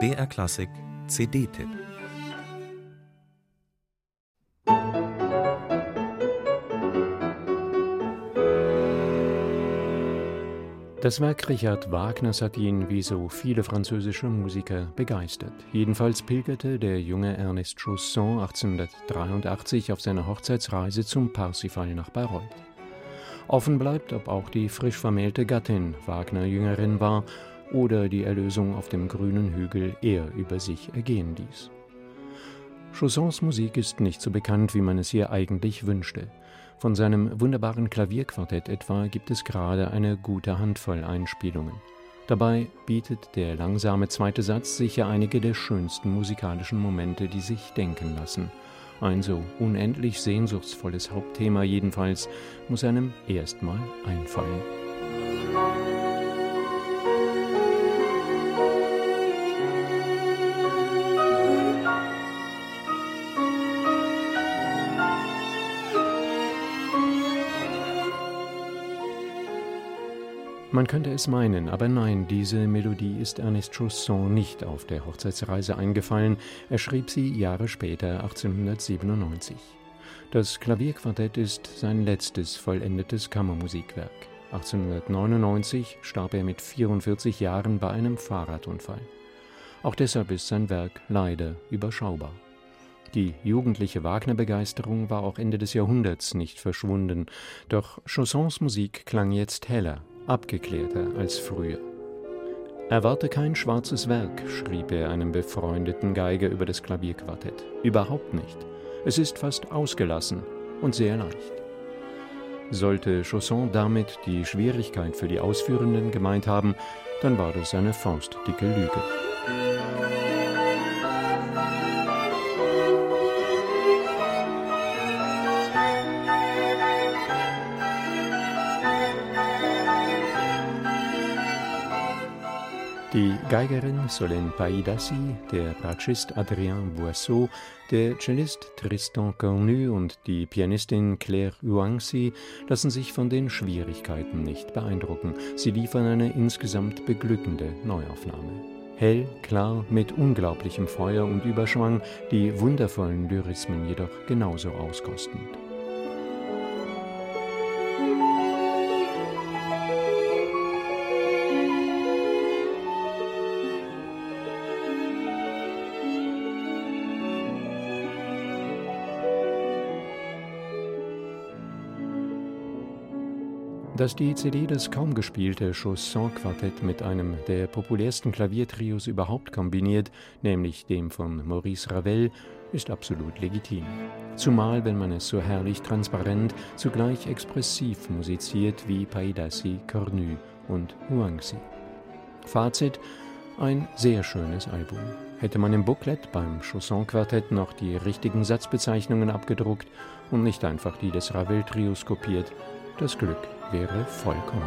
BR Klassik CD-Tipp Das Werk Richard Wagners hat ihn, wie so viele französische Musiker, begeistert. Jedenfalls pilgerte der junge Ernest Chausson 1883 auf seiner Hochzeitsreise zum Parsifal nach Bayreuth. Offen bleibt, ob auch die frisch vermählte Gattin Wagner Jüngerin war oder die Erlösung auf dem grünen Hügel er über sich ergehen ließ. Chaussons Musik ist nicht so bekannt, wie man es ihr eigentlich wünschte. Von seinem wunderbaren Klavierquartett etwa gibt es gerade eine gute Handvoll Einspielungen. Dabei bietet der langsame zweite Satz sicher einige der schönsten musikalischen Momente, die sich denken lassen. Ein so unendlich sehnsuchtsvolles Hauptthema jedenfalls muss einem erstmal einfallen. Man könnte es meinen, aber nein, diese Melodie ist Ernest Chausson nicht auf der Hochzeitsreise eingefallen, er schrieb sie Jahre später, 1897. Das Klavierquartett ist sein letztes vollendetes Kammermusikwerk. 1899 starb er mit 44 Jahren bei einem Fahrradunfall. Auch deshalb ist sein Werk leider überschaubar. Die jugendliche Wagner-Begeisterung war auch Ende des Jahrhunderts nicht verschwunden, doch Chaussons Musik klang jetzt heller, abgeklärter als früher. Erwarte kein schwarzes Werk, schrieb er einem befreundeten Geiger über das Klavierquartett. Überhaupt nicht. Es ist fast ausgelassen und sehr leicht. Sollte Chausson damit die Schwierigkeit für die Ausführenden gemeint haben, dann war das eine faustdicke Lüge. Die Geigerin Solène Paidassi, der Bratschist Adrien Boisseau, der Cellist Tristan Cornu und die Pianistin Claire Uangsi lassen sich von den Schwierigkeiten nicht beeindrucken. Sie liefern eine insgesamt beglückende Neuaufnahme. Hell, klar, mit unglaublichem Feuer und Überschwang, die wundervollen Lyrismen jedoch genauso auskostend. Dass die CD das kaum gespielte Chausson-Quartett mit einem der populärsten Klaviertrios überhaupt kombiniert, nämlich dem von Maurice Ravel, ist absolut legitim. Zumal, wenn man es so herrlich transparent, zugleich expressiv musiziert wie Paidassi, Cornu und Huangzi. Fazit: ein sehr schönes Album. Hätte man im Booklet beim Chausson-Quartett noch die richtigen Satzbezeichnungen abgedruckt und nicht einfach die des Ravel-Trios kopiert, das Glück wäre vollkommen.